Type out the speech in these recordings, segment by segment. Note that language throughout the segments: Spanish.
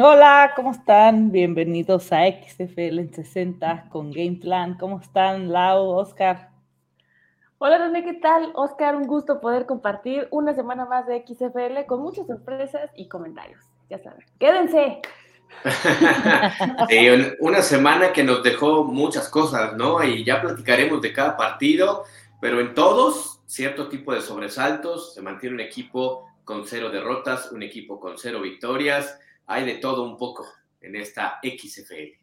Hola, ¿cómo están? Bienvenidos a XFL en 60 con Game Plan. ¿Cómo están, Lau, Oscar? Hola René, ¿qué tal? Oscar, un gusto poder compartir una semana más de XFL con muchas sorpresas y comentarios. Ya saben, quédense. una semana que nos dejó muchas cosas, ¿no? Y ya platicaremos de cada partido, pero en todos, cierto tipo de sobresaltos, se mantiene un equipo con cero derrotas, un equipo con cero victorias, hay de todo un poco en esta XFL.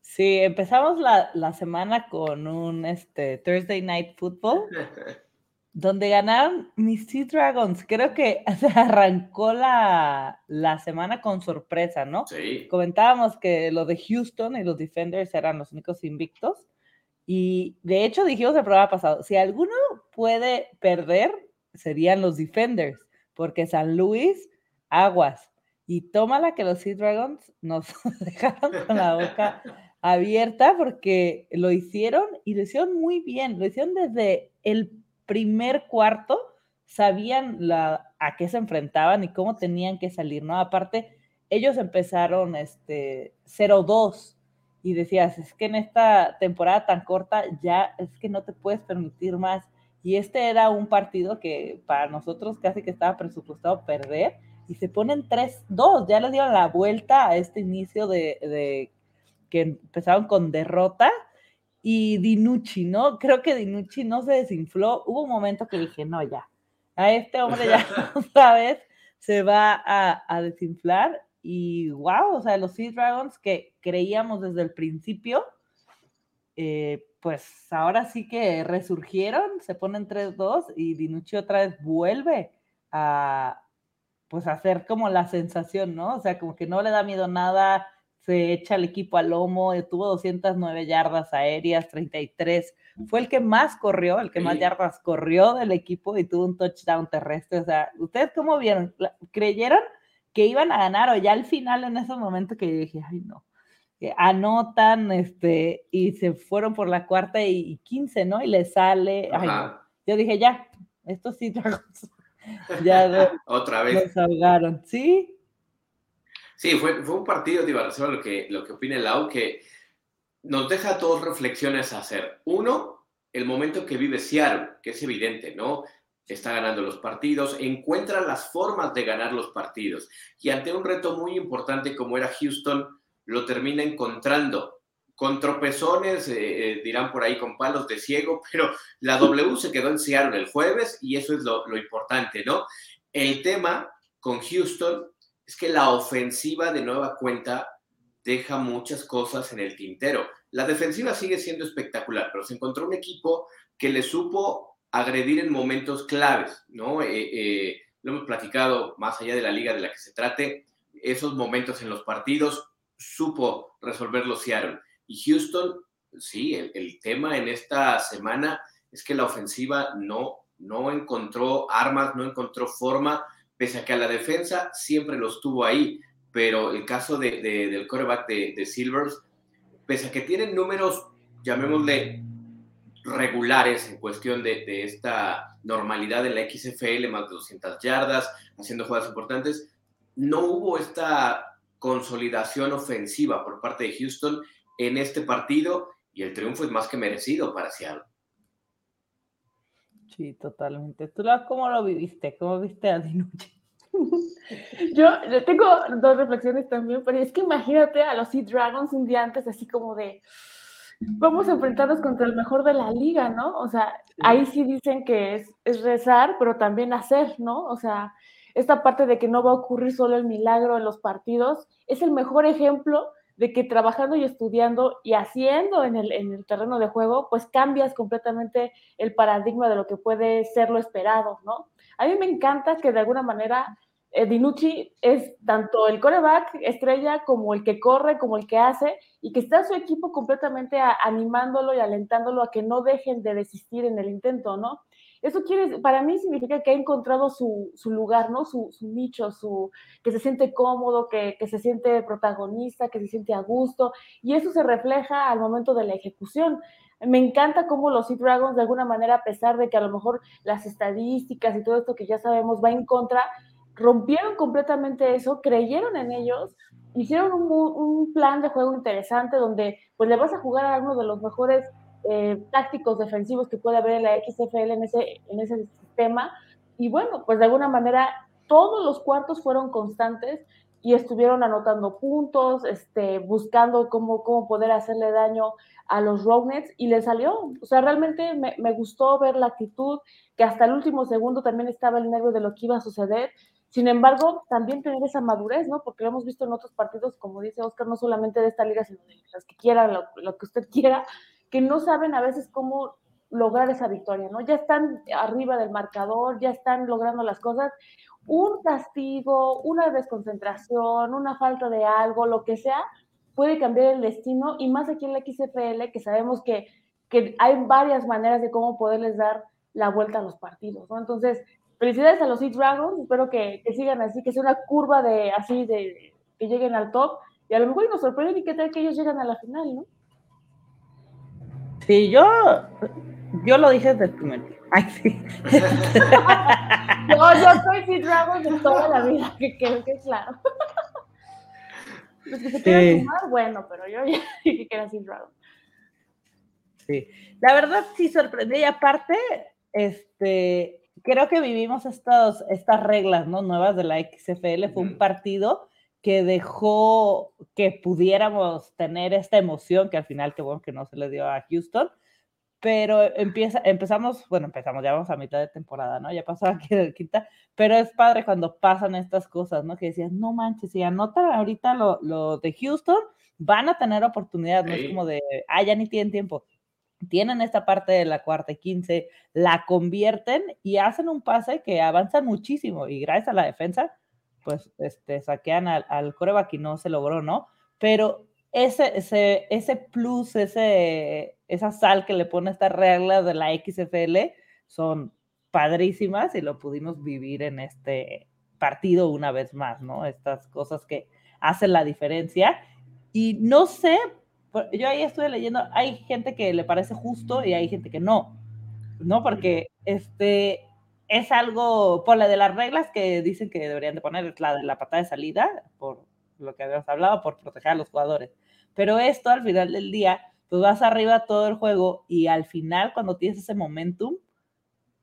Sí, empezamos la, semana con un este, Thursday Night Football, donde ganaron mis Sea Dragons. Creo que se arrancó la, semana con sorpresa, ¿no? Sí. Comentábamos que lo de Houston y los Defenders eran los únicos invictos. Y de hecho dijimos el programa pasado, si alguno puede perder, serían los Defenders, porque San Luis, aguas. Y tómala que los Sea Dragons nos dejaron con la boca abierta porque lo hicieron y lo hicieron muy bien. Lo hicieron desde el primer cuarto, sabían la, a qué se enfrentaban y cómo tenían que salir, ¿no? Aparte, ellos empezaron este 0-2 y decías, es que en esta temporada tan corta ya es que no te puedes permitir más. Y este era un partido que para nosotros casi que estaba presupuestado perder y se ponen 3-2, ya le dieron la vuelta a este inicio de, que empezaron con derrota y Dinucci, ¿no? Creo que Dinucci no se desinfló. Hubo un momento que dije, no, ya, a este hombre ya otra vez se va a, desinflar y wow, o sea, los Sea Dragons que creíamos desde el principio, eh, pues ahora sí que resurgieron, se ponen 3-2 y Dinucci otra vez vuelve a, pues hacer como la sensación, ¿no? O sea, como que no le da miedo nada, se echa el equipo al lomo, eh, tuvo 209 yardas aéreas, 33, fue el que más corrió, el que más yardas corrió del equipo y tuvo un touchdown terrestre. O sea, ¿ustedes cómo vieron? ¿Creyeron que iban a ganar o ya al final en ese momento que yo dije, ay no, anotan este, y se fueron por la cuarta y, 15, ¿no? Y le sale, ay, yo dije, ya, esto sí, ya otra vez. salgaron, ¿sí? Sí, fue, fue un partido, de lo que, lo que opina el Lau, que nos deja dos reflexiones a hacer. Uno, el momento que vive Seattle, que es evidente, ¿no? Está ganando los partidos, encuentra las formas de ganar los partidos. Y ante un reto muy importante como era Houston, lo termina encontrando con tropezones, eh, eh, dirán por ahí con palos de ciego, pero la W se quedó en Seattle el jueves y eso es lo, importante, ¿no? El tema con Houston es que la ofensiva de nueva cuenta deja muchas cosas en el tintero. La defensiva sigue siendo espectacular, pero se encontró un equipo que le supo agredir en momentos claves, ¿no? Eh, lo hemos platicado más allá de la liga de la que se trate, esos momentos en los partidos supo resolverlo Seattle. Y Houston, sí, el, tema en esta semana es que la ofensiva no, no encontró armas, no encontró forma, pese a que a la defensa siempre lo estuvo ahí. Pero el caso de, del quarterback de, Silvers, pese a que tienen números, llamémosle regulares en cuestión de, de, esta normalidad en la XFL, más de 200 yardas, haciendo jugadas importantes, no hubo esta consolidación ofensiva por parte de Houston en este partido y el triunfo es más que merecido para Seattle. Sí, totalmente. ¿Tú cómo lo viviste? ¿Cómo viste a Dinucci? Yo, tengo dos reflexiones también, pero es que imagínate a los Sea Dragons un día antes, así como de vamos a enfrentarnos contra el mejor de la liga, ¿no? O sea, ahí sí dicen que es, es rezar, pero también hacer, ¿no? O sea, esta parte de que no va a ocurrir solo el milagro en los partidos, es el mejor ejemplo de que trabajando y estudiando y haciendo en el, en el, terreno de juego, pues cambias completamente el paradigma de lo que puede ser lo esperado, ¿no? A mí me encanta que de alguna manera eh, Dinucci es tanto el coreback estrella como el que corre, como el que hace, y que está su equipo completamente animándolo y alentándolo a que no dejen de desistir en el intento, ¿no? Eso quiere, para mí significa que ha encontrado su, lugar, ¿no? Su, nicho, su, que se siente cómodo, que, se siente protagonista, que se siente a gusto, y eso se refleja al momento de la ejecución. Me encanta cómo los Sea Dragons, de alguna manera, a pesar de que a lo mejor las estadísticas y todo esto que ya sabemos va en contra, rompieron completamente eso, creyeron en ellos, hicieron un, plan de juego interesante donde pues le vas a jugar a uno de los mejores eh, tácticos defensivos que puede haber en la XFL en ese, en ese sistema. Y bueno, pues de alguna manera todos los cuartos fueron constantes y estuvieron anotando puntos, este, buscando cómo, cómo poder hacerle daño a los Rognets y le salió. O sea, realmente me, me, gustó ver la actitud, que hasta el último segundo también estaba el nervio de lo que iba a suceder. Sin embargo, también tener esa madurez, ¿no? Porque lo hemos visto en otros partidos, como dice Oscar, no solamente de esta liga, sino de las que quieran, lo, lo que usted quiera, que no saben a veces cómo lograr esa victoria, ¿no? Ya están arriba del marcador, ya están logrando las cosas un castigo, una desconcentración, una falta de algo, lo que sea, puede cambiar el destino y más aquí en la XFL que sabemos que, que hay varias maneras de cómo poderles dar la vuelta a los partidos, ¿no? Entonces, felicidades a los Eat Dragons, espero que, que, sigan así, que sea una curva de así, de que lleguen al top y a lo mejor nos sorprende y que tal que ellos llegan a la final, ¿no? Sí, yo, yo lo dije desde el primer día. Ay, sí. yo, yo soy Sea Dragon de toda la vida, que creo que es claro. Los que se quieran sumar, bueno, pero yo ya dije que era Sea Dragon. Sí, la verdad sí sorprendí y aparte, este, creo que vivimos estos, estas reglas ¿no? nuevas de la XFL, fue un partido que dejó que pudiéramos tener esta emoción que al final, que bueno que no se le dio a Houston, pero empieza, empezamos, bueno, empezamos, ya vamos a mitad de temporada, ¿no? Ya pasó aquí de quinta, pero es padre cuando pasan estas cosas, ¿no? Que decías, no manches, si anotan ahorita lo, lo de Houston, van a tener oportunidad, no es como de, ah, ya ni tienen tiempo. Tienen esta parte de la cuarta y quince, la convierten y hacen un pase que avanza muchísimo y gracias a la defensa, pues, este, saquean al, al coreback y no se logró, ¿no? Pero ese, ese, ese plus, ese, esa sal que le pone esta regla de la XFL son padrísimas y lo pudimos vivir en este partido una vez más, ¿no? Estas cosas que hacen la diferencia. Y no sé, yo ahí estuve leyendo, hay gente que le parece justo y hay gente que no, ¿no? Porque este es algo, por la de las reglas que dicen que deberían de poner, es la de la patada de salida, por lo que habíamos hablado, por proteger a los jugadores. Pero esto al final del día, pues vas arriba todo el juego y al final cuando tienes ese momentum,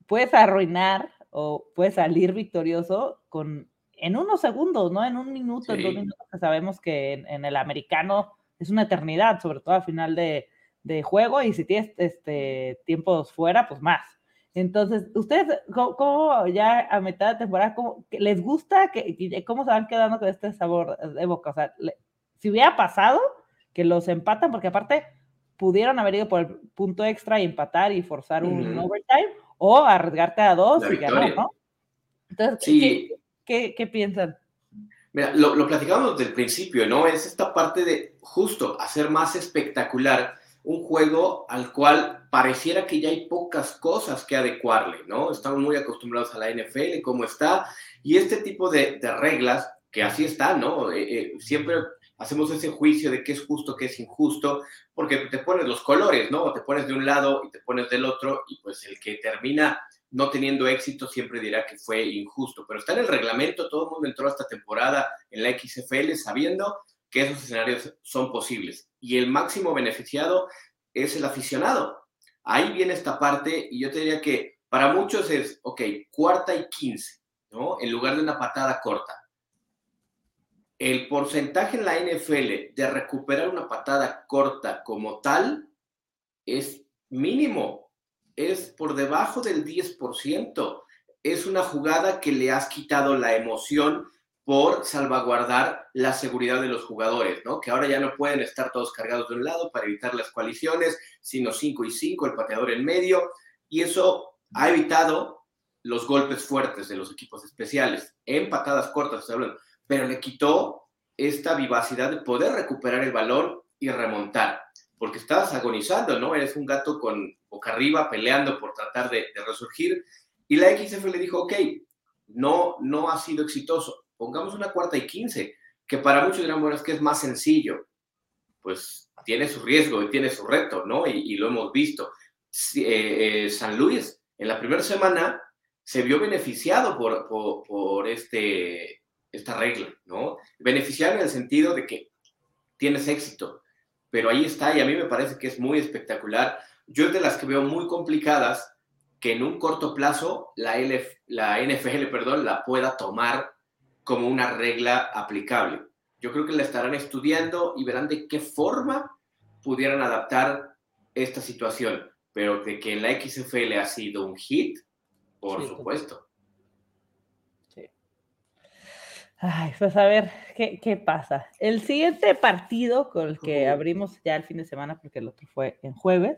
puedes arruinar o puedes salir victorioso con en unos segundos, ¿no? En un minuto, en dos minutos, que sabemos que en, el americano es una eternidad, sobre todo al final de, de juego, y si tienes este, tiempos fuera, pues más. Entonces, ¿ustedes cómo, ya a mitad de temporada, cómo, les gusta, que, cómo se van quedando con este sabor de boca? O sea, si hubiera pasado, que los empatan, porque aparte pudieron haber ido por el punto extra y empatar y forzar un overtime, o arriesgarte a dos y ganar, ¿no? Entonces, ¿qué, qué, piensan? Mira, lo, lo platicamos desde el principio, ¿no? Es esta parte de justo hacer más espectacular un juego al cual pareciera que ya hay pocas cosas que adecuarle, ¿no? Estamos muy acostumbrados a la NFL, cómo está, y este tipo de, reglas, que así están, ¿no? Eh, eh, siempre hacemos ese juicio de qué es justo, qué es injusto, porque te pones los colores, ¿no? te pones de un lado y te pones del otro, y pues el que termina no teniendo éxito siempre dirá que fue injusto, pero está en el reglamento, todo el mundo entró a esta temporada en la XFL sabiendo que esos escenarios son posibles, y el máximo beneficiado es el aficionado. Ahí viene esta parte, y yo te diría que para muchos es, ok, cuarta y quince, ¿no? En lugar de una patada corta el porcentaje en la NFL de recuperar una patada corta como tal es mínimo, es por debajo del 10%. Es una jugada que le has quitado la emoción por salvaguardar la seguridad de los jugadores, ¿no? Que ahora ya no pueden estar todos cargados de un lado para evitar las coaliciones, sino 5 y 5, el pateador en medio, y eso ha evitado los golpes fuertes de los equipos especiales en patadas cortas, pero le quitó esta vivacidad de poder recuperar el balón y remontar, porque estabas agonizando, ¿no? Eres un gato con boca arriba peleando por tratar de, resurgir. Y la XF le dijo, ok, no, no ha sido exitoso, pongamos una cuarta y quince, que para muchos dirán, bueno, es que es más sencillo. Pues tiene su riesgo y tiene su reto, ¿no? Y, lo hemos visto. Eh, eh, San Luis, en la primera semana, se vio beneficiado por, por, este, esta regla, ¿no? Beneficiado en el sentido de que tienes éxito, pero ahí está y a mí me parece que es muy espectacular. Yo es de las que veo muy complicadas que en un corto plazo la, la NFL perdón, la pueda tomar como una regla aplicable. Yo creo que la estarán estudiando y verán de qué forma pudieran adaptar esta situación, pero de que la XFL ha sido un hit, por supuesto. Sí. Ay, pues a ver, ¿qué, pasa? El siguiente partido con el que abrimos ya el fin de semana, porque el otro fue en jueves,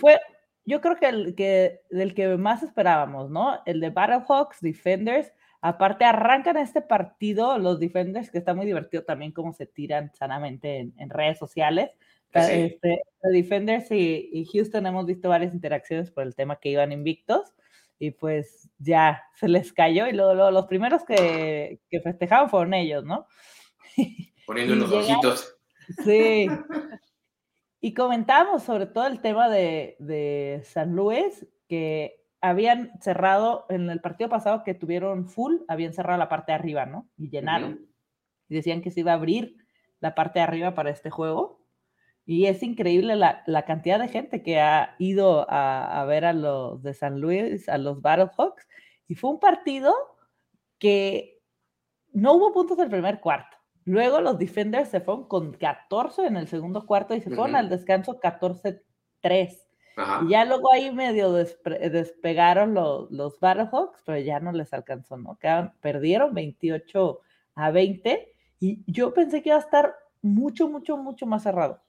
fue, yo creo que el que del que más esperábamos, ¿no? El de Battlehawks Defenders. Aparte, arrancan este partido los Defenders, que está muy divertido también cómo se tiran sanamente en, redes sociales. Este, los Defenders y, y Houston hemos visto varias interacciones por el tema que iban invictos y pues ya se les cayó y luego, los primeros que, que, festejaban fueron ellos, ¿no? Poniendo los ojitos. Sí. Y comentábamos sobre todo el tema de, de, San Luis, que habían cerrado en el partido pasado que tuvieron full, habían cerrado la parte de arriba, ¿no? Y llenaron. Y decían que se iba a abrir la parte de arriba para este juego. Y es increíble la, la, cantidad de gente que ha ido a, a, ver a los de San Luis, a los Battlehawks. Y fue un partido que no hubo puntos del primer cuarto. Luego los Defenders se fueron con 14 en el segundo cuarto y se fueron al descanso 14-3. Y ya luego ahí medio despegaron los, los Battlehawks, pero ya no les alcanzó, ¿no? Quedaron, perdieron 28 a 20 y yo pensé que iba a estar mucho, mucho, mucho más cerrado.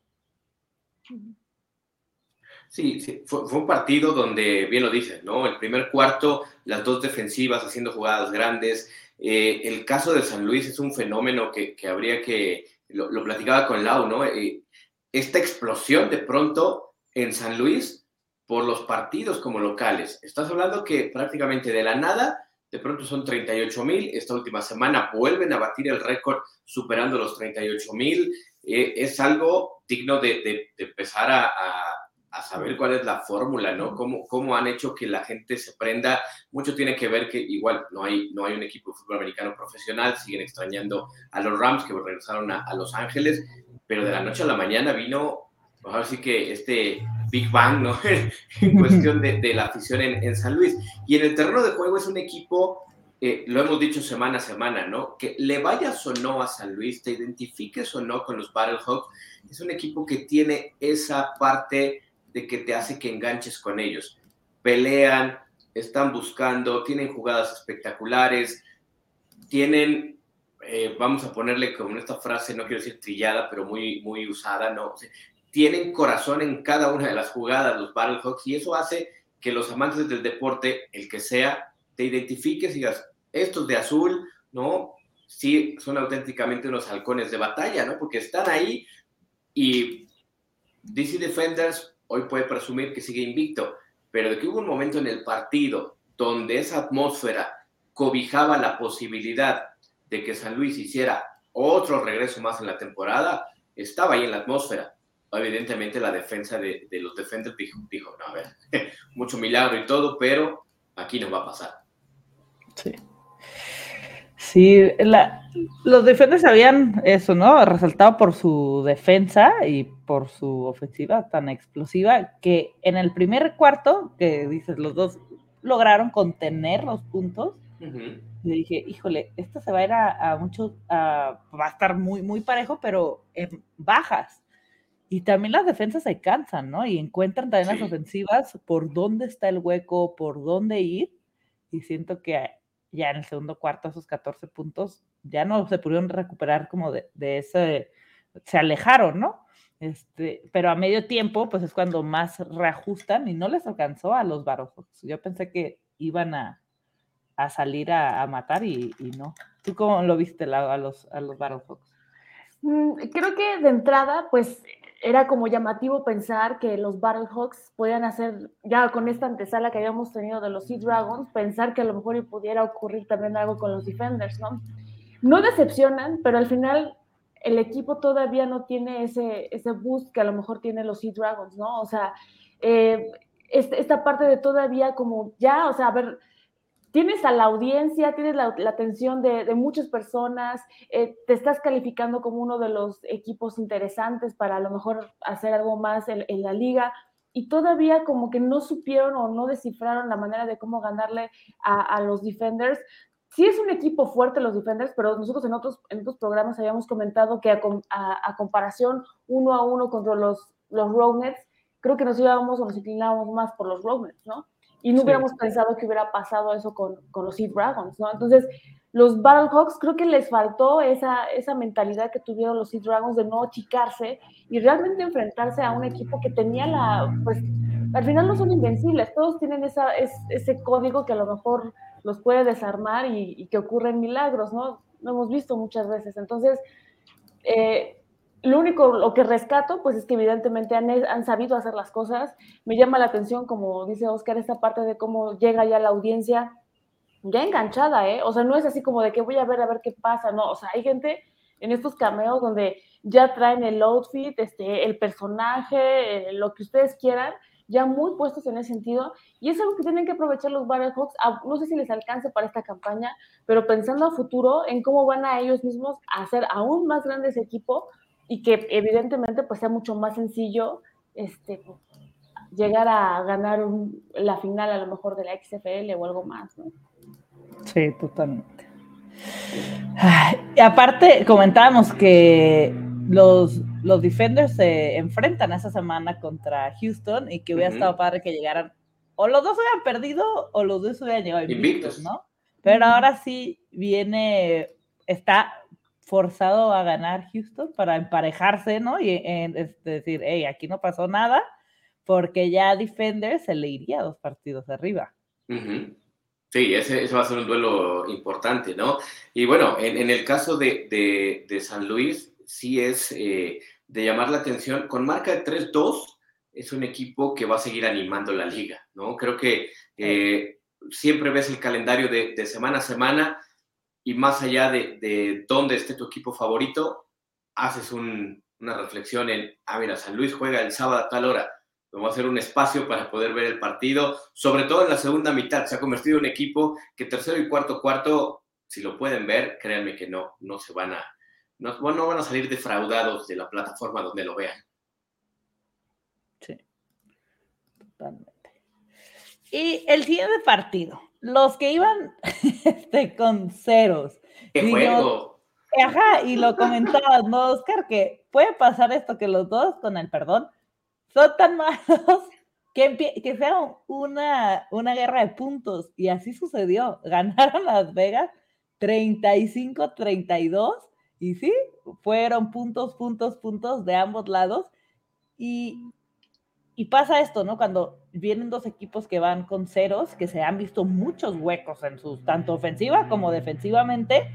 Sí, sí. Fue, un partido donde, bien lo dices, ¿no? El primer cuarto, las dos defensivas haciendo jugadas grandes. Eh, el caso de San Luis es un fenómeno que, habría que, lo, platicaba con Lau, ¿no? Eh, esta explosión de pronto en San Luis por los partidos como locales. Estás hablando que prácticamente de la nada, de pronto son 38 mil. Esta última semana vuelven a batir el récord superando los 38 mil. Eh, es algo digno de, empezar a, saber cuál es la fórmula, ¿no? Cómo, cómo han hecho que la gente se prenda. Mucho tiene que ver que igual no hay, no hay un equipo de fútbol americano profesional, siguen extrañando a los Rams que regresaron a, Los Ángeles, pero de la noche a la mañana vino, ahora sí que este Big Bang, ¿no? en cuestión de, la afición en, en San Luis. Y en el terreno de juego es un equipo eh, lo hemos dicho semana a semana, ¿no? Que le vayas o no a San Luis, te identifiques o no con los Battlehawks, es un equipo que tiene esa parte de que te hace que enganches con ellos. Pelean, están buscando, tienen jugadas espectaculares, tienen, eh, vamos a ponerle como esta frase, no quiero decir trillada, pero muy, muy usada, ¿no? Tienen corazón en cada una de las jugadas los Battlehawks y eso hace que los amantes del deporte, el que sea, te identifiques y digas, estos de azul, ¿no? Sí, son auténticamente unos halcones de batalla, ¿no? Porque están ahí y DC Defenders hoy puede presumir que sigue invicto, pero de que hubo un momento en el partido donde esa atmósfera cobijaba la posibilidad de que San Luis hiciera otro regreso más en la temporada, estaba ahí en la atmósfera. Evidentemente la defensa de, los defenders dijo, dijo, no, a ver, mucho milagro y todo, pero aquí no va a pasar. Sí. Sí, los defensores habían eso, ¿no? Resaltado por su defensa y por su ofensiva tan explosiva que en el primer cuarto, que dices, los dos lograron contener los puntos. Y dije, híjole, esto se va a ir a, mucho, va a estar muy, muy parejo, pero en bajas. Y también las defensas se cansan, ¿no? Y encuentran también las ofensivas por dónde está el hueco, por dónde ir. Y siento que ya en el segundo cuarto esos 14 puntos ya no se pudieron recuperar como de, ese, se alejaron, ¿no? Este, pero a medio tiempo, pues es cuando más reajustan y no les alcanzó a los Battlehawks. Yo pensé que iban a, salir a, matar y, no. ¿Tú cómo lo viste a los, a los Battlehawks? Mm, creo que de entrada, pues era como llamativo pensar que los Battlehawks podían hacer, ya con esta antesala que habíamos tenido de los Sea Dragons, pensar que a lo mejor pudiera ocurrir también algo con los Defenders, ¿no? No decepcionan, pero al final el equipo todavía no tiene ese, ese boost que a lo mejor tienen los Sea Dragons, ¿no? O sea, eh, esta parte de todavía como ya, o sea, a ver, tienes a la audiencia, tienes la, atención de, muchas personas, eh, te estás calificando como uno de los equipos interesantes para a lo mejor hacer algo más en, la liga y todavía como que no supieron o no descifraron la manera de cómo ganarle a, los defenders. Sí es un equipo fuerte los defenders, pero nosotros en otros, en otros programas habíamos comentado que a, comparación uno a uno contra los, los Roadnets, creo que nos íbamos o nos inclinábamos más por los Roadnets, ¿no? Y no hubiéramos pensado que hubiera pasado eso con, con los Sea Dragons, ¿no? Entonces, los Battlehawks creo que les faltó esa, esa mentalidad que tuvieron los Sea Dragons de no achicarse y realmente enfrentarse a un equipo que tenía la, pues, al final no son invencibles, todos tienen esa, ese código que a lo mejor los puede desarmar y, y, que ocurren milagros, ¿no? Lo hemos visto muchas veces. Entonces, eh, lo único, lo que rescato, pues es que evidentemente han, sabido hacer las cosas. Me llama la atención, como dice Oscar, esta parte de cómo llega ya la audiencia ya enganchada, ¿eh? O sea, no es así como de que voy a ver a ver qué pasa, no. O sea, hay gente en estos cameos donde ya traen el outfit, este, el personaje, eh, lo que ustedes quieran, ya muy puestos en ese sentido. Y es algo que tienen que aprovechar los Battlehawks. No sé si les alcance para esta campaña, pero pensando a futuro en cómo van a ellos mismos a hacer aún más grande ese equipo, y que evidentemente pues sea mucho más sencillo este, llegar a ganar la final a lo mejor de la XFL o algo más, ¿no? Sí, totalmente. Y aparte, comentábamos que los, los Defenders se enfrentan esa semana contra Houston y que hubiera estado padre que llegaran, o los dos hubieran perdido o los dos hubieran llegado invictos, ¿no? Pero ahora sí viene, está forzado a ganar Houston para emparejarse, ¿no? Y es decir, hey, aquí no pasó nada, porque ya Defender se le iría dos partidos arriba. Sí, ese, va a ser un duelo importante, ¿no? Y bueno, en, el caso de, San Luis, sí es eh, de llamar la atención. Con marca de 3-2, es un equipo que va a seguir animando la liga, ¿no? Creo que eh, siempre ves el calendario de, de semana a semana y más allá de, dónde esté tu equipo favorito, haces una reflexión en, ah, mira, San Luis juega el sábado a tal hora, vamos a hacer un espacio para poder ver el partido, sobre todo en la segunda mitad, se ha convertido en un equipo que tercero y cuarto cuarto, si lo pueden ver, créanme que no, no se van a, no, no van a salir defraudados de la plataforma donde lo vean. Sí, totalmente. Y el siguiente partido, los que iban este, con ceros. ¡Qué juego! ajá, y lo comentabas, ¿no, Oscar? Que puede pasar esto, que los dos, con el perdón, son tan malos que, que sea una, una guerra de puntos. Y así sucedió. Ganaron Las Vegas 35-32. Y sí, fueron puntos, puntos, puntos de ambos lados. Y y pasa esto, ¿no? Cuando vienen dos equipos que van con ceros, que se han visto muchos huecos en sus, tanto ofensiva como defensivamente,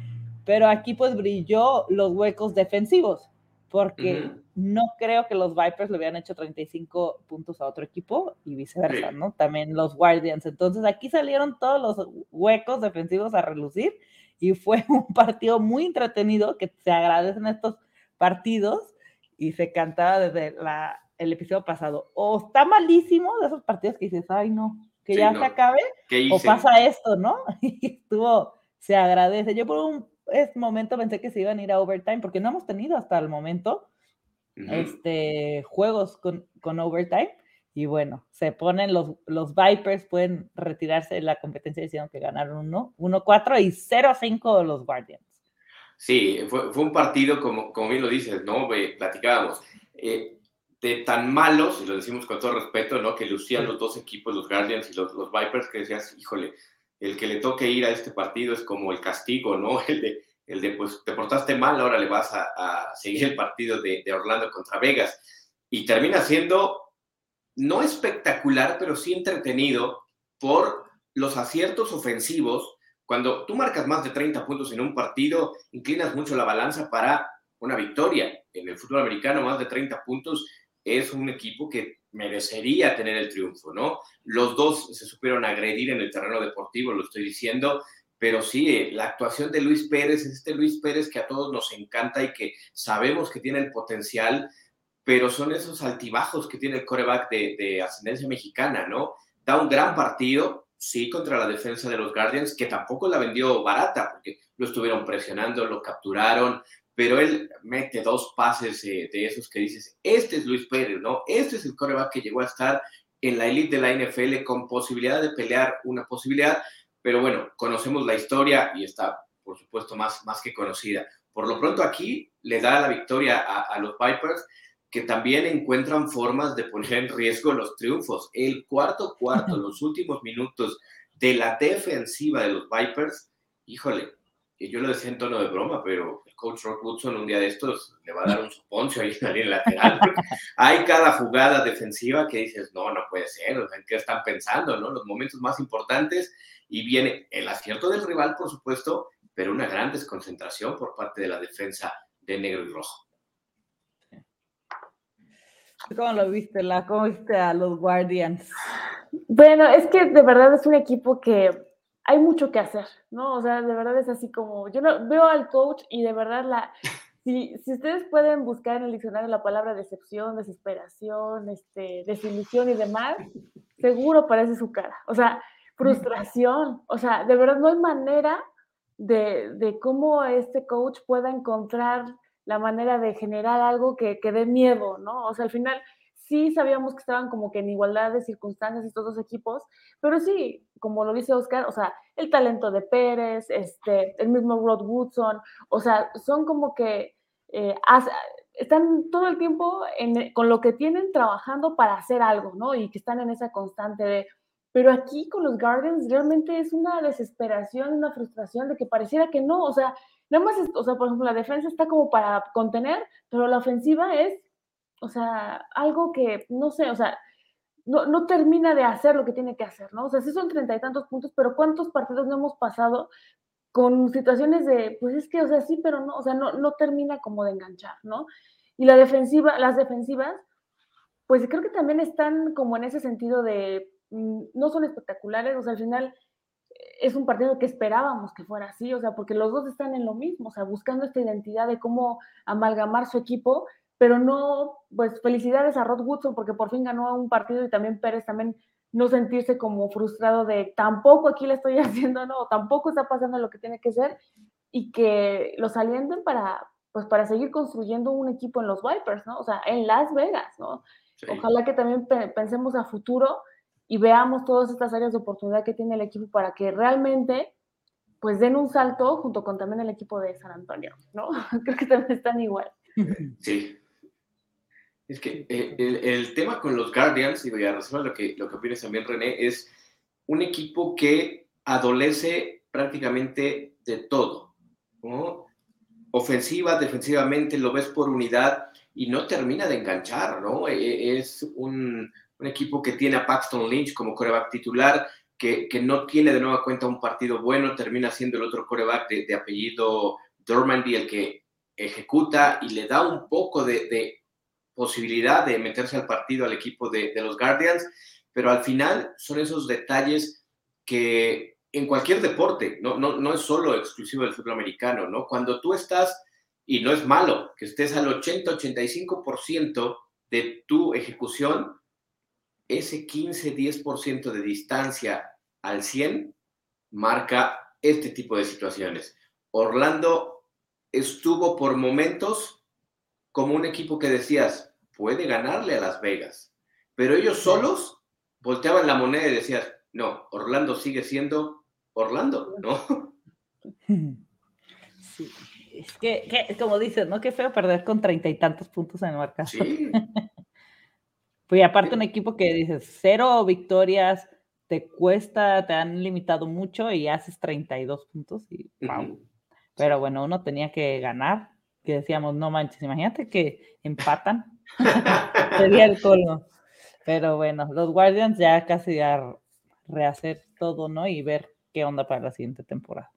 pero aquí pues brilló los huecos defensivos, porque no creo que los Vipers le hubieran hecho 35 puntos a otro equipo y viceversa, ¿no? También los Guardians. Entonces aquí salieron todos los huecos defensivos a relucir y fue un partido muy entretenido que se agradecen estos partidos y se cantaba desde la el episodio pasado, o está malísimo de esos partidos que dices, ay no, que ya se acabe, o pasa esto, ¿no? Y estuvo, se agradece. Yo por un momento pensé que se iban a ir a overtime, porque no hemos tenido hasta el momento este, juegos con, con overtime. Y bueno, se ponen los, los Vipers, pueden retirarse de la competencia diciendo que ganaron 1-4 y 0-5 los Guardians. Sí, fue, fue, un partido, como, como bien lo dices, ¿no? Platicábamos. Eh, de tan malos, y lo decimos con todo respeto, ¿no? Que lucían los dos equipos, los Guardians y los, los Vipers, que decías, híjole, el que le toque ir a este partido es como el castigo, ¿no? El de, el de pues, te portaste mal, ahora le vas a, seguir el partido de, de, Orlando contra Vegas. Y termina siendo, no espectacular, pero sí entretenido por los aciertos ofensivos. Cuando tú marcas más de 30 puntos en un partido, inclinas mucho la balanza para una victoria. En el fútbol americano, más de 30 puntos es un equipo que merecería tener el triunfo, ¿no? Los dos se supieron agredir en el terreno deportivo, lo estoy diciendo, pero sí, la actuación de Luis Pérez, este Luis Pérez que a todos nos encanta y que sabemos que tiene el potencial, pero son esos altibajos que tiene el coreback de, ascendencia mexicana, ¿no? Da un gran partido, sí contra la defensa de los Guardians, que tampoco la vendió barata, porque lo estuvieron presionando, lo capturaron, pero él mete dos pases eh, de esos que dices, este es Luis Pérez, ¿no? Este es el coreback que llegó a estar en la elite de la NFL con posibilidad de pelear una posibilidad, pero bueno, conocemos la historia y está, por supuesto, más, más que conocida. Por lo pronto aquí le da la victoria a, los Vipers, que también encuentran formas de poner en riesgo los triunfos. El cuarto cuarto, los últimos minutos de la defensiva de los Vipers, híjole, yo lo decía en tono de broma, pero el coach Rock Woodson un día de estos le va a dar un suponcio ahí en la línea lateral. Hay cada jugada defensiva que dices, no, no puede ser, ¿en qué están pensando? ¿no? Los momentos más importantes y viene el acierto del rival, por supuesto, pero una gran desconcentración por parte de la defensa de negro y rojo. ¿Cómo lo viste, la? ¿Cómo viste a los Guardians? Bueno, es que de verdad es un equipo que hay mucho que hacer, ¿no? O sea, de verdad es así como, yo no, veo al coach y de verdad la, si, si, ustedes pueden buscar en el diccionario la palabra decepción, desesperación, este, desilusión y demás, seguro parece su cara. O sea, frustración, o sea, de verdad no hay manera de, de cómo este coach pueda encontrar la manera de generar algo que, que dé miedo, ¿no? O sea, al final sí sabíamos que estaban como que en igualdad de circunstancias estos dos equipos, pero sí, como lo dice Oscar, o sea, el talento de Pérez, este, el mismo Rod Woodson, o sea, son como que eh, están todo el tiempo con lo que tienen trabajando para hacer algo, ¿no? Y que están en esa constante de, pero aquí con los Gardens realmente es una desesperación, una frustración de que pareciera que no, o sea, nada más, o sea, por ejemplo, la defensa está como para contener, pero la ofensiva es o sea, algo que, no sé, o sea, no, no, termina de hacer lo que tiene que hacer, ¿no? O sea, sí son treinta y tantos puntos, pero ¿cuántos partidos no hemos pasado con situaciones de, pues es que, o sea, sí, pero no, o sea, no, no termina como de enganchar, ¿no? Y la defensiva, las defensivas, pues creo que también están como en ese sentido de, mm, no son espectaculares, o sea, al final es un partido que esperábamos que fuera así, o sea, porque los dos están en lo mismo, o sea, buscando esta identidad de cómo amalgamar su equipo pero no, pues felicidades a Rod Woodson porque por fin ganó un partido y también Pérez también no sentirse como frustrado de tampoco aquí le estoy haciendo, no, tampoco está pasando lo que tiene que ser y que los alienten para, pues para seguir construyendo un equipo en los Vipers, ¿no? O sea, en Las Vegas, ¿no? Ojalá que también pensemos a futuro y veamos todas estas áreas de oportunidad que tiene el equipo para que realmente pues den un salto junto con también el equipo de San Antonio, ¿no? Creo que también están igual. Sí, es que eh, el, tema con los Guardians, y voy a resolver lo que, lo que opinas también, René, es un equipo que adolece prácticamente de todo. ¿no? Ofensiva, defensivamente, lo ves por unidad y no termina de enganchar, ¿no? E, e, es un, un equipo que tiene a Paxton Lynch como coreback titular, que, que, no tiene de nueva cuenta un partido bueno, termina siendo el otro coreback de, de apellido Dormandy el que ejecuta y le da un poco de, de posibilidad de meterse al partido al equipo de, los Guardians, pero al final son esos detalles que en cualquier deporte, no, no, no es solo exclusivo del fútbol americano, ¿no? Cuando tú estás, y no es malo, que estés al 80-85% de tu ejecución, ese 15-10% de distancia al 100 marca este tipo de situaciones. Orlando estuvo por momentos como un equipo que decías, puede ganarle a Las Vegas. Pero ellos solos volteaban la moneda y decían, no, Orlando sigue siendo Orlando, ¿no? Sí, es que, como dices, ¿no? Qué feo perder con treinta y tantos puntos en el marcador. Sí. pues aparte un equipo que dices, cero victorias, te cuesta, te han limitado mucho y haces 32 puntos y wow. Pero bueno, uno tenía que ganar, que decíamos, no manches, imagínate que empatan Sería el colmo. Pero bueno, los Guardians ya casi a rehacer todo, ¿no? Y ver qué onda para la siguiente temporada.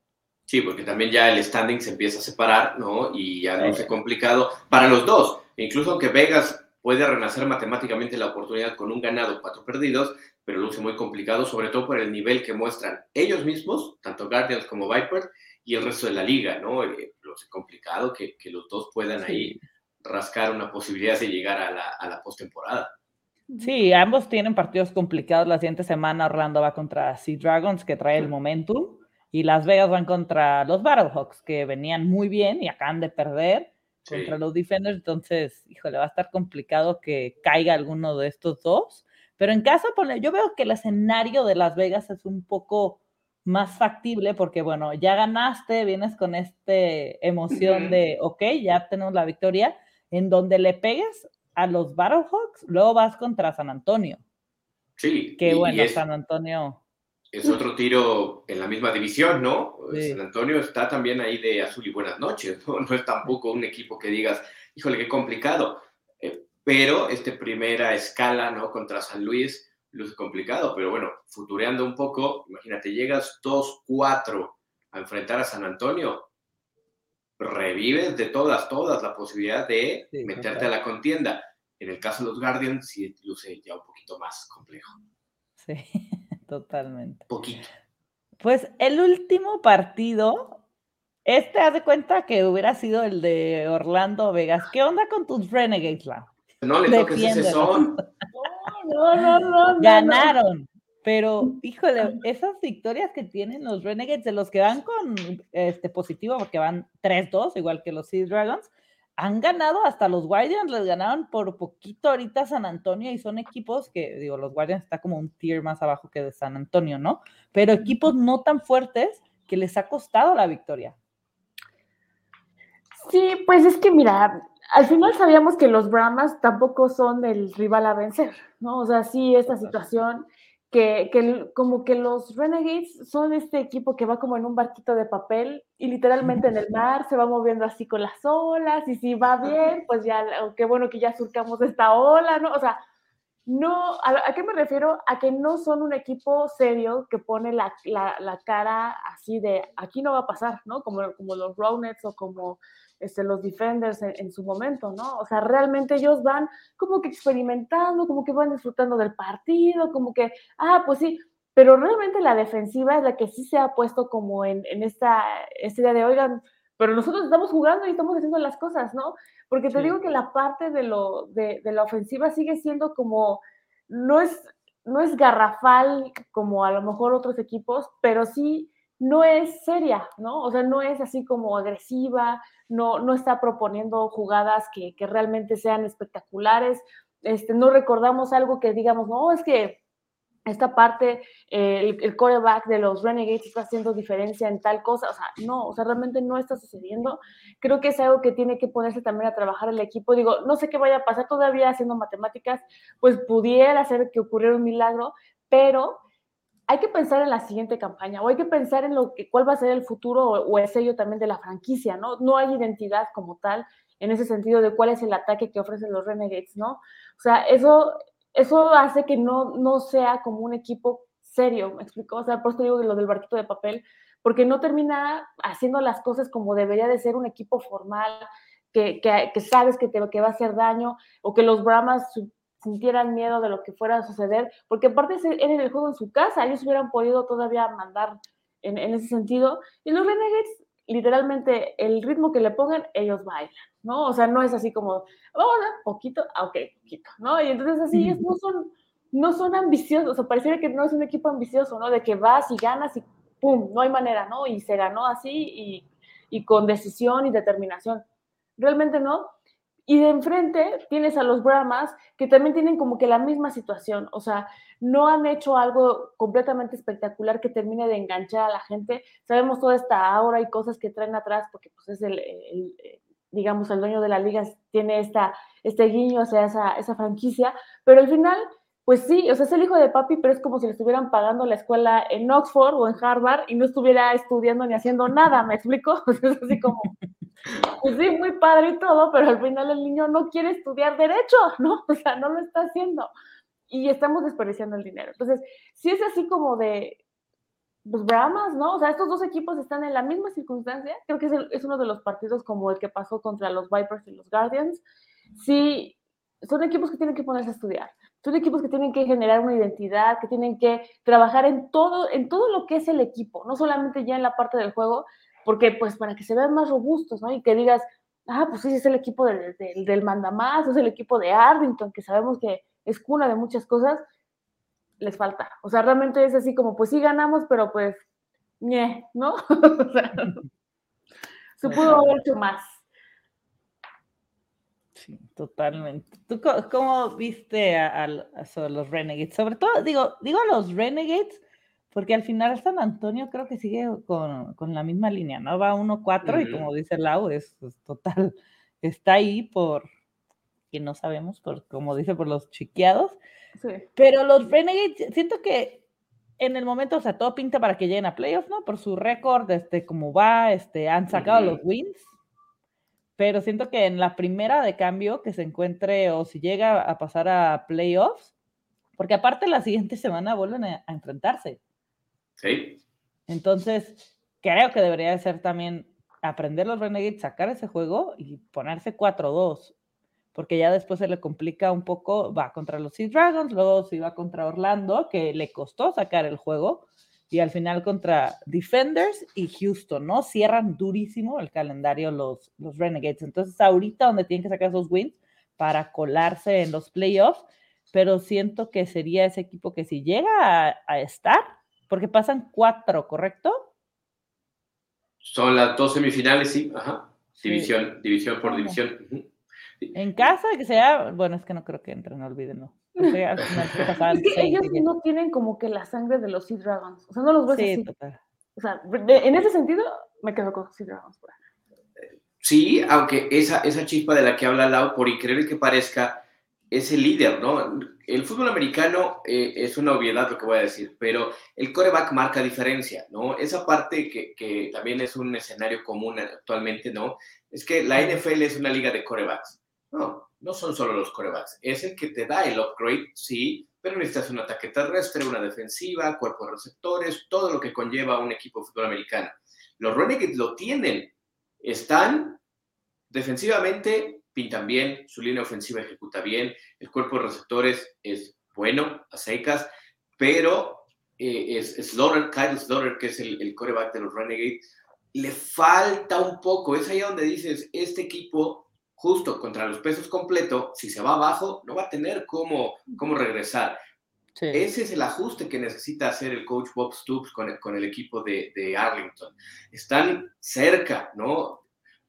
Sí, porque también ya el standing se empieza a separar, ¿no? Y ya no es complicado para los dos. Incluso aunque Vegas puede renacer matemáticamente la oportunidad con un ganado, cuatro perdidos, pero luce muy complicado, sobre todo por el nivel que muestran ellos mismos, tanto Guardians como Viper, y el resto de la liga, ¿no? Eh, luce complicado que, que los dos puedan ahí rascar una posibilidad de llegar a la, a la postemporada. Sí, ambos tienen partidos complicados. La siguiente semana Orlando va contra Sea Dragons, que trae el momentum, y Las Vegas van contra los Battlehawks, que venían muy bien y acaban de perder contra los Defenders. Entonces, híjole, va a estar complicado que caiga alguno de estos dos. Pero en caso, yo veo que el escenario de Las Vegas es un poco más factible porque, bueno, ya ganaste, vienes con esta emoción de, ok, ya tenemos la victoria, en donde le pegues a los Battlehawks, luego vas contra San Antonio. Sí. Que bueno, San Antonio. Es otro tiro en la misma división, ¿no? San Antonio está también ahí de azul y buenas noches, ¿no? No es tampoco un equipo que digas, híjole, qué complicado. Eh, pero este primera escala, ¿no? Contra San Luis, luce complicado, pero bueno, futureando un poco, imagínate, llegas 2-4 a enfrentar a San Antonio, revives de todas, todas la posibilidad de meterte a la contienda. En el caso de los Guardians, sí luce ya un poquito más complejo. Sí, totalmente. Poquito. Pues el último partido, este haz de cuenta que hubiera sido el de Orlando Vegas. ¿Qué onda con tus Renegades, la? No le toques ese son. No, no, no, Ganaron. Pero, híjole, esas victorias que tienen los Renegades, de los que van con este positivo, porque van 3-2, igual que los Sea Dragons, han ganado hasta los Guardians, les ganaron por poquito ahorita San Antonio y son equipos que, digo, los Guardians está como un tier más abajo que de San Antonio, ¿no? Pero equipos no tan fuertes que les ha costado la victoria. Sí, pues es que mira, al final sabíamos que los Brahmas tampoco son el rival a vencer, ¿no? O sea, sí, esta situación que, que, como que los Renegades son este equipo que va como en un barquito de papel y literalmente en el mar se va moviendo así con las olas y si va bien, pues ya, qué bueno que ya surcamos esta ola, ¿no? O sea, no, ¿a, qué me refiero? A que no son un equipo serio que pone la, la, la cara así de aquí no va a pasar, ¿no? Como, como los Rownets o como este, los defenders en, su momento, ¿no? O sea, realmente ellos van como que experimentando, como que van disfrutando del partido, como que, ah, pues sí, pero realmente la defensiva es la que sí se ha puesto como en, en esta, este día de, oigan, pero nosotros estamos jugando y estamos haciendo las cosas, ¿no? Porque te digo que la parte de, lo, de, de la ofensiva sigue siendo como, no es, no es garrafal como a lo mejor otros equipos, pero sí no es seria, ¿no? O sea, no es así como agresiva, no, no está proponiendo jugadas que, realmente sean espectaculares. Este, no recordamos algo que digamos, no, es que esta parte, el, el, coreback de los Renegades está haciendo diferencia en tal cosa, o sea, no, o sea, realmente no está sucediendo. Creo que es algo que tiene que ponerse también a trabajar el equipo. Digo, no sé qué vaya a pasar todavía haciendo matemáticas, pues pudiera ser que ocurriera un milagro, pero hay que pensar en la siguiente campaña o hay que pensar en lo que, cuál va a ser el futuro o, el sello también de la franquicia, ¿no? No hay identidad como tal en ese sentido de cuál es el ataque que ofrecen los Renegades, ¿no? O sea, eso, eso hace que no, no sea como un equipo serio, ¿me explico? O sea, por eso digo lo del barquito de papel, porque no termina haciendo las cosas como debería de ser un equipo formal, que, que, que sabes que, te, que va a hacer daño, o que los Brahmas sintieran miedo de lo que fuera a suceder, porque aparte era el juego en su casa, ellos hubieran podido todavía mandar en, ese sentido, y los Renegades, literalmente, el ritmo que le pongan, ellos bailan, ¿no? O sea, no es así como, vamos a poquito, ah, ok, poquito, ¿no? Y entonces así, es, no son, no son ambiciosos, o sea, pareciera que no es un equipo ambicioso, ¿no? De que vas y ganas y pum, no hay manera, ¿no? Y se ganó así y, y con decisión y determinación. Realmente no, y de enfrente tienes a los Brahmas que también tienen como que la misma situación, o sea, no han hecho algo completamente espectacular que termine de enganchar a la gente. Sabemos toda esta aura y cosas que traen atrás porque pues es el, digamos, el dueño de la liga tiene esta, este guiño hacia esa, esa franquicia, pero al final, pues sí, o sea, es el hijo de papi, pero es como si le estuvieran pagando la escuela en Oxford o en Harvard y no estuviera estudiando ni haciendo nada, ¿me explico? es así como pues sí, muy padre y todo, pero al final el niño no quiere estudiar derecho, ¿no? O sea, no lo está haciendo. Y estamos desperdiciando el dinero. Entonces, si es así como de, pues Brahmas, ¿no? O sea, estos dos equipos están en la misma circunstancia. Creo que es, es, uno de los partidos como el que pasó contra los Vipers y los Guardians. Sí, son equipos que tienen que ponerse a estudiar. Son equipos que tienen que generar una identidad, que tienen que trabajar en todo, en todo lo que es el equipo, no solamente ya en la parte del juego, porque pues para que se vean más robustos, ¿no? Y que digas, ah, pues sí, es el equipo del, del, del mandamás, es el equipo de Ardington, que sabemos que es cuna de muchas cosas, les falta. O sea, realmente es así como, pues sí ganamos, pero pues, ¿no? o sea, se pudo haber hecho más. Sí, totalmente. ¿Tú cómo viste a, los Renegades? Sobre todo, digo, digo a los Renegades, porque al final San Antonio creo que sigue con, la misma línea, ¿no? Va 1-4 y como dice Lau, es, total, está ahí por, que no sabemos, por, como dice, por los chiqueados. Sí. Pero los Renegades, siento que en el momento, o sea, todo pinta para que lleguen a playoffs, ¿no? Por su récord, este, como va, este, han sacado los wins pero siento que en la primera de cambio que se encuentre o si llega a pasar a playoffs, porque aparte la siguiente semana vuelven a, enfrentarse. Sí. Entonces, creo que debería ser también aprender los Renegades, sacar ese juego y ponerse 4-2, porque ya después se le complica un poco, va contra los Sea Dragons, luego se va contra Orlando, que le costó sacar el juego, y al final contra Defenders y Houston, ¿no? Cierran durísimo el calendario los, los Renegades. Entonces, ahorita donde tienen que sacar esos wins para colarse en los playoffs, pero siento que sería ese equipo que si llega a, estar, porque pasan cuatro, ¿correcto? Son las dos semifinales, sí, ajá. División, división por división. En casa de que sea, bueno, es que no creo que entren, no olvídenlo. ellos no tienen como que la sangre de los Sea Dragons. O sea, no los ves sí, Total. O sea, en ese sentido, me quedo con Sea Dragons. Sí, aunque esa, esa chispa de la que habla Lau, por increíble que parezca, es el líder, ¿no? El fútbol americano eh, es una obviedad lo que voy a decir, pero el coreback marca diferencia, ¿no? Esa parte que, que también es un escenario común actualmente, ¿no? Es que la NFL es una liga de corebacks. No, no son solo los corebacks, es el que te da el upgrade, sí, pero necesitas un ataque terrestre, una defensiva, cuerpos receptores, todo lo que conlleva un equipo de fútbol americano. Los Renegades lo tienen, están defensivamente, pintan bien, su línea ofensiva ejecuta bien, el cuerpo de receptores es bueno, a secas, pero eh, es, Slaughter, Kyle Slaughter, que es el, el coreback de los Renegades, le falta un poco, es ahí donde dices, este equipo justo contra los pesos completo, si se va abajo, no va a tener cómo, cómo regresar. Ese es el ajuste que necesita hacer el coach Bob Stoops con el, con el equipo de, de, Arlington. Están cerca, ¿no?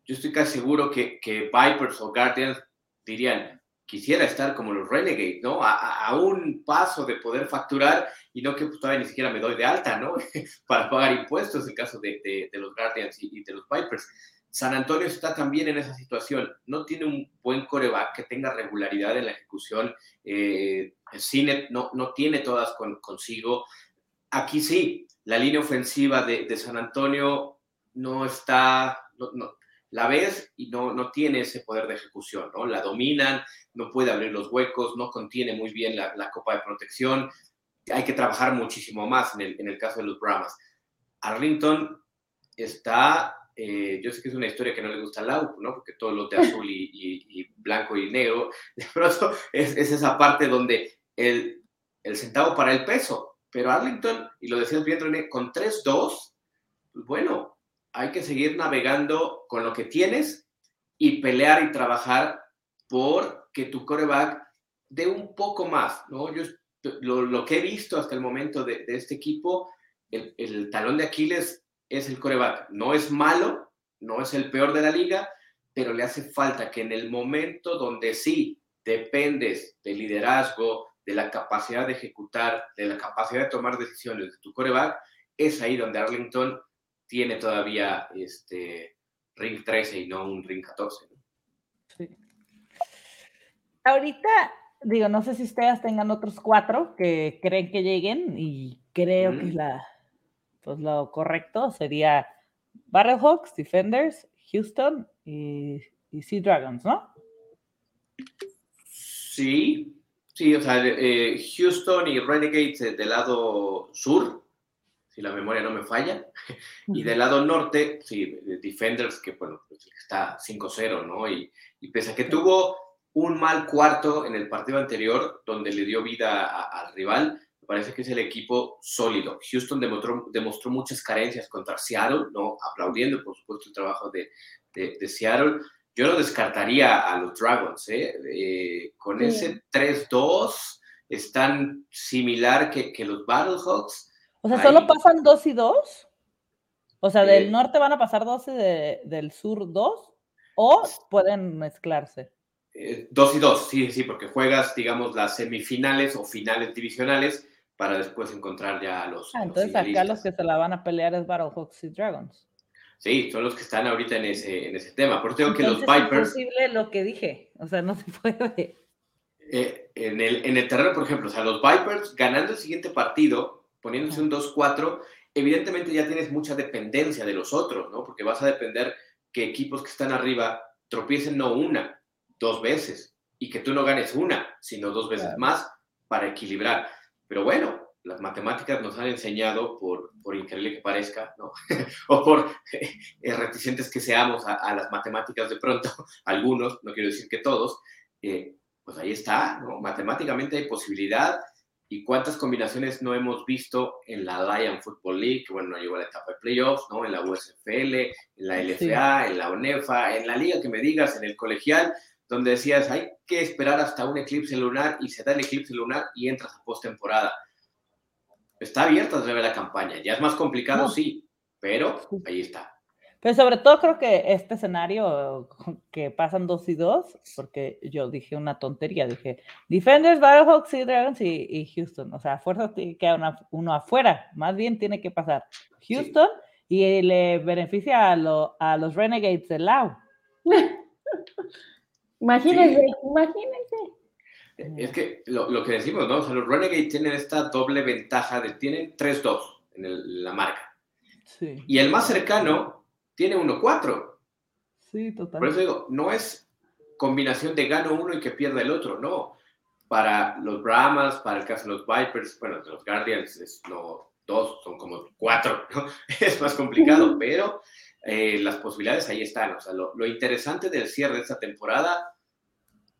Yo estoy casi seguro que, que Vipers o Guardians dirían, quisiera estar como los Renegades, ¿no? A, un paso de poder facturar y no que pues, todavía ni siquiera me doy de alta, ¿no? Para pagar impuestos, en el caso de, de, los Guardians y, de los Vipers. San Antonio está también en esa situación. No tiene un buen coreback que tenga regularidad en la ejecución. Eh, Cinet no, no tiene todas consigo. Aquí sí, la línea ofensiva de, San Antonio no está, no, la ves y no, no tiene ese poder de ejecución, ¿no? La dominan, no puede abrir los huecos, no contiene muy bien la, copa de protección. Hay que trabajar muchísimo más en el, en el caso de los Brahmas. Arlington está eh, yo sé que es una historia que no le gusta al Lau, ¿no? Porque todo lo de azul y, blanco y negro, de pronto es, esa parte donde el, el, centavo para el peso. Pero Arlington, y lo decías bien, René, con 3-2, pues bueno, hay que seguir navegando con lo que tienes y pelear y trabajar por que tu coreback dé un poco más, ¿no? Yo lo, que he visto hasta el momento de, de este equipo, el, el talón de Aquiles es el coreback. No es malo, no es el peor de la liga, pero le hace falta que en el momento donde sí dependes del liderazgo, de la capacidad de ejecutar, de la capacidad de tomar decisiones de tu coreback, es ahí donde Arlington tiene todavía este ring 13 y no un ring 14. Sí. Ahorita, digo, no sé si ustedes tengan otros cuatro que creen que lleguen y creo que la, pues lo correcto sería Battlehawks, Defenders, Houston y, Sea Dragons, ¿no? Sí, sí, o sea, eh, Houston y Renegades del lado sur, si la memoria no me falla, y del lado norte, sí, Defenders, que bueno, pues, está 5-0, ¿no? Y, y, pese a que tuvo un mal cuarto en el partido anterior, donde le dio vida al rival, parece que es el equipo sólido. Houston demostró, demostró muchas carencias contra Seattle, ¿no? aplaudiendo por supuesto el trabajo de, de, Seattle, yo no descartaría a los Dragons, ¿eh? eh con ese 3-2 están similar que, que los Battlehawks. O sea, ¿solo pasan 2 y 2? O sea, del norte van a pasar 12, de, del sur 2, o pueden mezclarse. Eh, dos y dos, sí, sí, porque juegas, digamos, las semifinales o finales divisionales para después encontrar ya a los. Ah, entonces acá los que se la van a pelear es Battlehawks y Dragons. Sí, son los que están ahorita en ese, en ese tema. Por eso digo que los Vipers. Es posible lo que dije, o sea, no se puede. Eh, en, el, en el terreno, por ejemplo, o sea, los Vipers ganando el siguiente partido, poniéndose un 2-4, evidentemente ya tienes mucha dependencia de los otros, ¿no? Porque vas a depender que equipos que están arriba tropiecen no una, dos veces y que tú no ganes una, sino dos veces más para equilibrar. Pero bueno, las matemáticas nos han enseñado, por, por increíble que parezca, ¿no? o por eh, reticentes que seamos a, las matemáticas de pronto, algunos, no quiero decir que todos, eh, pues ahí está, ¿no? Matemáticamente hay posibilidad. ¿Y cuántas combinaciones no hemos visto en la Lion Football League, que bueno, no llegó a la etapa de playoffs, ¿no? En la USFL, en la LFA, en la UNEFA, en la liga que me digas, en el colegial, donde decías, hay que esperar hasta un eclipse lunar y se da el eclipse lunar y entras a postemporada. Está abierta de la campaña, ya es más complicado, sí, pero ahí está. Pero sobre todo creo que este escenario que pasan dos y dos, porque yo dije una tontería, dije Defenders, Battlehawks, Sea Dragons y, Houston. O sea, a fuerza queda uno afuera, más bien tiene que pasar Houston y le beneficia a, a los Renegades del lado. Imagínense, imagínense. Es que lo, que decimos, ¿no? O sea, los Renegades tienen esta doble ventaja de tienen 3-2 en la marca. Sí. Y el más cercano tiene 1-4. Sí, totalmente. Por eso digo, no es combinación de gano uno y que pierda el otro, no. Para los Brahmas, para el caso de los Vipers, bueno, de los Guardians, es no dos, son como cuatro, ¿no? Es más complicado, pero eh, las posibilidades ahí están. O sea, lo, lo interesante del cierre de esta temporada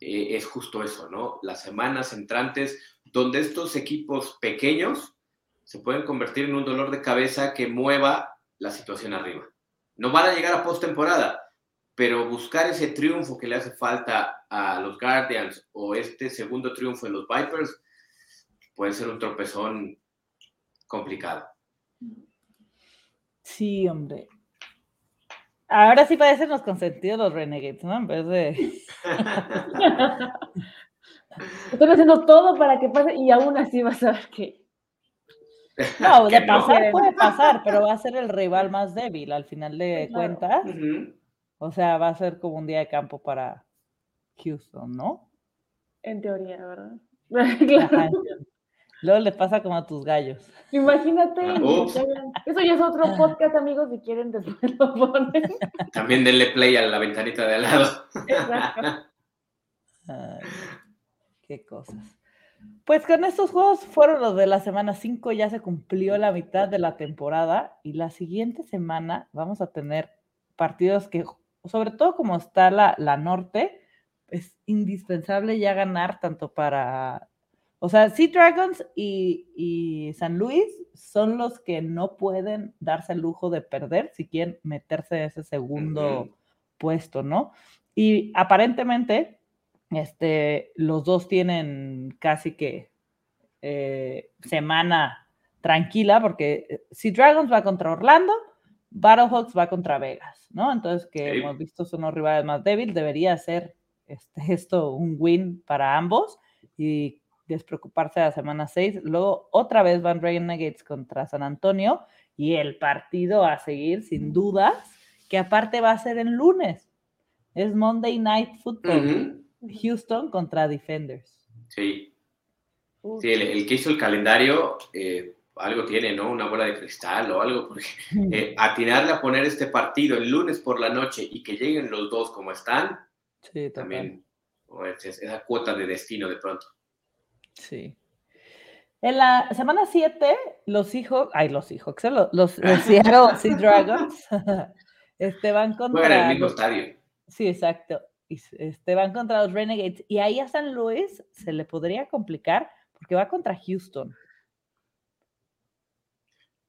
eh, es justo eso, ¿no? Las semanas entrantes donde estos equipos pequeños se pueden convertir en un dolor de cabeza que mueva la situación arriba. No van a llegar a postemporada, pero buscar ese triunfo que le hace falta a los Guardians o este segundo triunfo en los Vipers puede ser un tropezón complicado. Sí, hombre. Ahora sí parecen los consentidos los Renegades, ¿no? En vez de. Están haciendo todo para que pase y aún así vas a ver que. No, de pasar puede pasar, pero va a ser el rival más débil al final de cuentas. O sea, va a ser como un día de campo para Houston, ¿no? En teoría, ¿verdad? claro. Luego le pasa como a tus gallos. Imagínate. Ah, eso ya es otro podcast, amigos, si quieren después lo ponen. También denle play a la ventanita de al lado. Exacto. qué cosas. Pues con estos juegos fueron los de la semana 5, ya se cumplió la mitad de la temporada y la siguiente semana vamos a tener partidos que, sobre todo como está la, la norte, es indispensable ya ganar tanto para o sea, Sea Dragons y, San Luis son los que no pueden darse el lujo de perder si quieren meterse en ese segundo puesto, ¿no? Y aparentemente, este, los dos tienen casi que eh, semana tranquila, porque eh, Sea Dragons va contra Orlando, Battlehawks va contra Vegas, ¿no? Entonces, que hemos visto son los rivales más débiles, debería ser este, esto un win para ambos. Y despreocuparse de la semana 6. Luego otra vez van Renegades contra San Antonio y el partido a seguir sin dudas, que aparte va a ser el lunes. Es Monday Night Football. Houston contra Defenders. Sí. Sí, el, que hizo el calendario eh, algo tiene, ¿no? Una bola de cristal o algo, porque eh, atinarle a poner este partido el lunes por la noche y que lleguen los dos como están, sí, también es, esa cuota de destino de pronto. Sí. En la semana 7, los hijos, ay, los hijos, los, los, Seattle Sea Dragons este, van contra. el mismo estadio. Sí, exacto. Este, van contra los Renegades. Y ahí a San Luis se le podría complicar porque va contra Houston.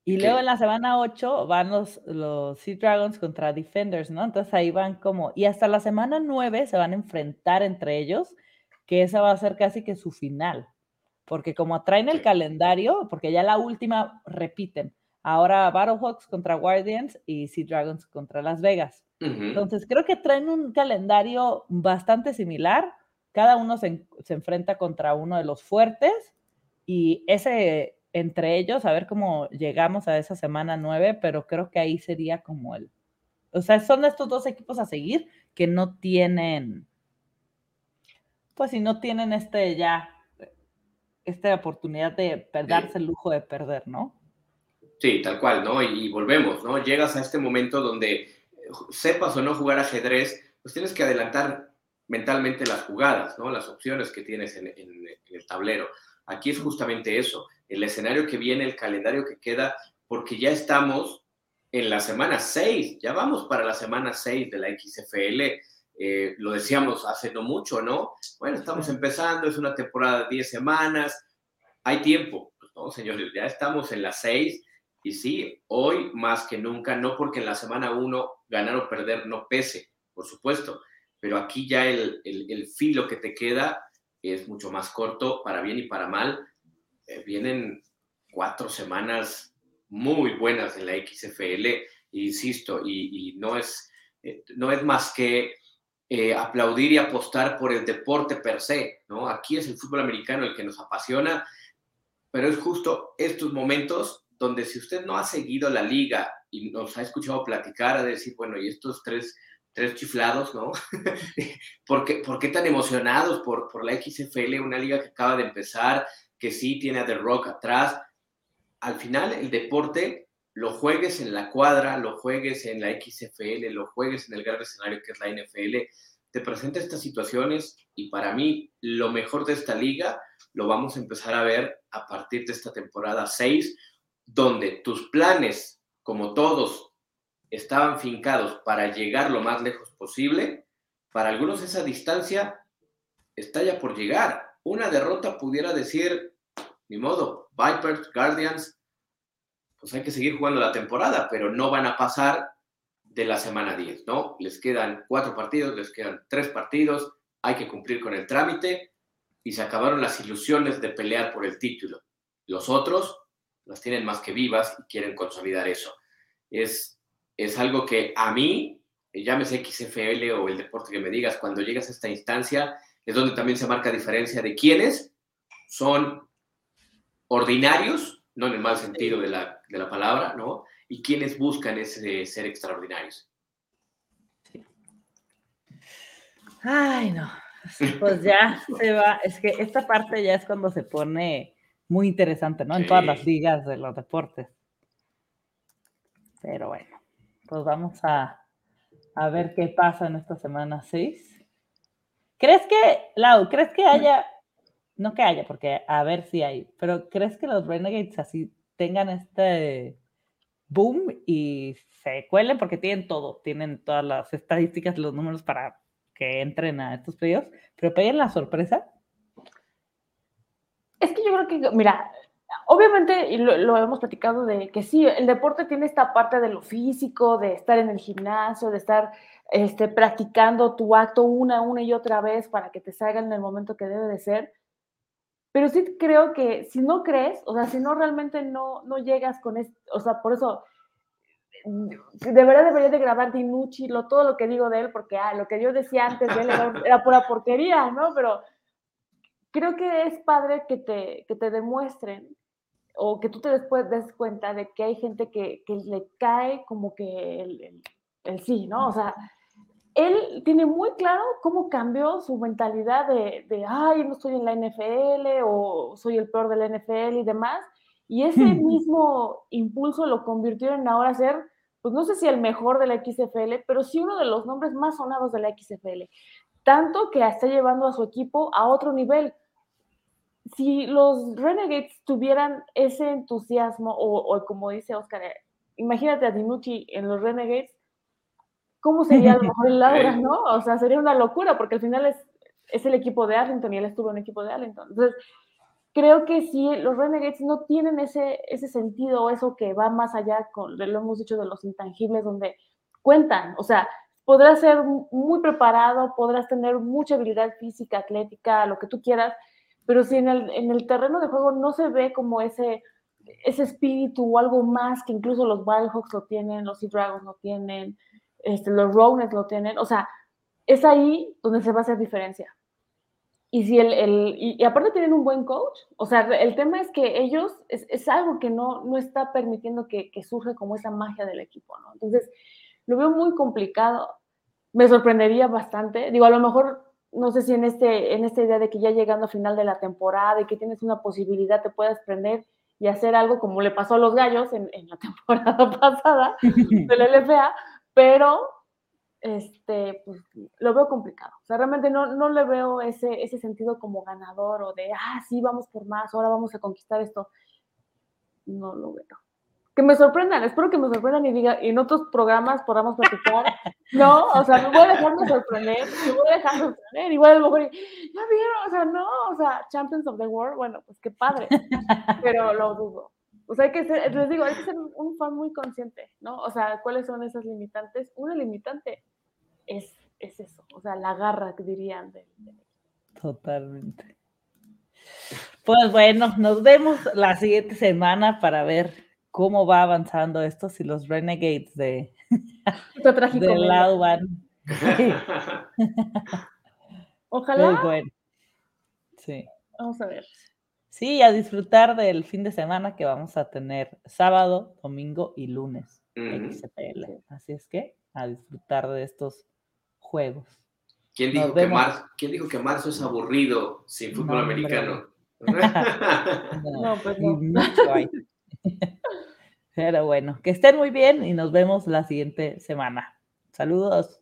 Y luego en la semana 8 van los, los Sea Dragons contra Defenders, ¿no? Entonces ahí van como, y hasta la semana 9 se van a enfrentar entre ellos, que esa va a ser casi que su final, porque como traen el calendario, porque ya la última repiten, ahora Battlehawks contra Guardians y Sea Dragons contra Las Vegas. Entonces creo que traen un calendario bastante similar, cada uno se, se enfrenta contra uno de los fuertes y ese entre ellos, a ver cómo llegamos a esa semana nueve, pero creo que ahí sería como el, o sea, son estos dos equipos a seguir que no tienen, pues si no tienen este ya, esta oportunidad de darse el lujo de perder, ¿no? Sí, tal cual, ¿no? Y, volvemos, ¿no? Llegas a este momento donde sepas o no jugar ajedrez, pues tienes que adelantar mentalmente las jugadas, ¿no? Las opciones que tienes en el tablero. Aquí es justamente eso el escenario que viene, el calendario que queda, porque ya estamos en la semana 6, ya vamos para la semana 6 de la XFL. Eh, lo decíamos hace no mucho, ¿no? Bueno, estamos empezando, es una temporada de 10 semanas, hay tiempo. Pues no, señores, ya estamos en la 6 y sí, hoy más que nunca, no porque en la semana 1 ganar o perder no pese, por supuesto, pero aquí ya el, el, el filo que te queda es mucho más corto, para bien y para mal, eh, vienen cuatro semanas muy buenas en la XFL, insisto, y, no, es, eh, no es más que eh, aplaudir y apostar por el deporte per se, ¿no? Aquí es el fútbol americano el que nos apasiona, pero es justo estos momentos donde si usted no ha seguido la liga y nos ha escuchado platicar, a decir, bueno, y estos tres, tres chiflados, ¿no? ¿Por, qué, ¿Por, qué, tan emocionados por, por la XFL, una liga que acaba de empezar, que sí tiene a The Rock atrás. Al final, el deporte lo juegues en la cuadra, lo juegues en la XFL, lo juegues en el gran escenario que es la NFL, te presenta estas situaciones y para mí lo mejor de esta liga lo vamos a empezar a ver a partir de esta temporada 6, donde tus planes, como todos, estaban fincados para llegar lo más lejos posible, para algunos esa distancia está ya por llegar una derrota pudiera decir, ni modo, Vipers, Guardians, pues hay que seguir jugando la temporada, pero no van a pasar de la semana 10, ¿no? Les quedan cuatro partidos, les quedan tres partidos, hay que cumplir con el trámite y se acabaron las ilusiones de pelear por el título. Los otros las tienen más que vivas y quieren consolidar eso. Es, es algo que a mí, llámese XFL o el deporte que me digas, cuando llegas a esta instancia, es donde también se marca diferencia de quiénes son ordinarios, no en el mal sentido de la, palabra, ¿no? Y quienes buscan ese ser extraordinarios. Ay, no. Pues ya se va. Es que esta parte ya es cuando se pone muy interesante, ¿no? En todas las ligas de los deportes. Pero bueno, pues vamos a, a ver qué pasa en esta semana 6. ¿Crees que, Lau, crees que haya, no que haya, porque a ver si hay, pero crees que los Renegades así tengan este boom y se cuelen porque tienen todo, tienen todas las estadísticas, los números para que entren a estos pedidos, pero peguen la sorpresa? Es que yo creo que, mira, obviamente, lo, hemos platicado de que sí, el deporte tiene esta parte de lo físico, de estar en el gimnasio, de estar este, practicando tu acto una, una y otra vez para que te salga en el momento que debe de ser. Pero sí creo que si no crees, o sea, si no realmente no, no llegas con esto, o sea, por eso de verdad debería de grabar Dinucci lo, todo lo que digo de él, porque ah, lo que yo decía antes de él era, pura porquería, ¿no? Pero creo que es padre que te, que te demuestren o que tú te después des cuenta de que hay gente que, que le cae como que el, el sí, ¿no? O sea, él tiene muy claro cómo cambió su mentalidad de, de, ay, no estoy en la NFL o soy el peor de la NFL y demás. Y ese mismo impulso lo convirtió en ahora ser, pues no sé si el mejor de la XFL, pero sí uno de los nombres más sonados de la XFL. Tanto que está llevando a su equipo a otro nivel. Si los Renegades tuvieran ese entusiasmo, o, o como dice Oscar, imagínate a Dinucci en los Renegades, ¿cómo sería a lo mejor Laura, no? O sea, sería una locura, porque al final es, es el equipo de Arlington y él estuvo en el equipo de Arlington. Entonces, creo que sí, los Renegades no tienen ese, ese sentido, eso que va más allá, con, lo hemos dicho, de los intangibles, donde cuentan, o sea, podrás ser muy preparado, podrás tener mucha habilidad física, atlética, lo que tú quieras, pero si en el, en el terreno de juego no se ve como ese, ese espíritu o algo más que incluso los Wildhawks lo tienen, los Sea Dragons lo tienen, este, los Rownets lo tienen, o sea, es ahí donde se va a hacer diferencia. Y si el, el y, aparte tienen un buen coach, o sea, el tema es que ellos, es, es algo que no, no está permitiendo que, que surge como esa magia del equipo, ¿no? Entonces, lo veo muy complicado. Me sorprendería bastante. Digo, a lo mejor, no sé si en, este, en esta idea de que ya llegando a final de la temporada y que tienes una posibilidad, te puedas prender y hacer algo como le pasó a los gallos en, en la temporada pasada del LFA, pero este, pues lo veo complicado. O sea, realmente no, no le veo ese, ese sentido como ganador o de, ah, sí, vamos por más, ahora vamos a conquistar esto. No lo veo. Que me sorprendan, espero que me sorprendan y diga, y en otros programas podamos platicar. No, o sea, me voy a dejarme sorprender, me voy a dejar sorprender. Igual a lo mejor, ya vieron, o sea, no, o sea, Champions of the World, bueno, pues qué padre, pero lo dudo. O sea, hay que ser, les digo, hay que ser un fan muy consciente, ¿no? O sea, ¿cuáles son esas limitantes? Una limitante es, es eso, o sea, la garra que dirían de, Totalmente. Pues bueno, nos vemos la siguiente semana para ver cómo va avanzando esto, si los Renegades de, de lado van. Ojalá. Muy bueno. Sí. Vamos a ver. Sí, a disfrutar del fin de semana que vamos a tener sábado, domingo y lunes. XPL. Así es que a disfrutar de estos juegos. ¿Quién dijo, que marzo, ¿Quién dijo que marzo es aburrido sin fútbol americano? no, pues no. Pero bueno, que estén muy bien y nos vemos la siguiente semana. Saludos.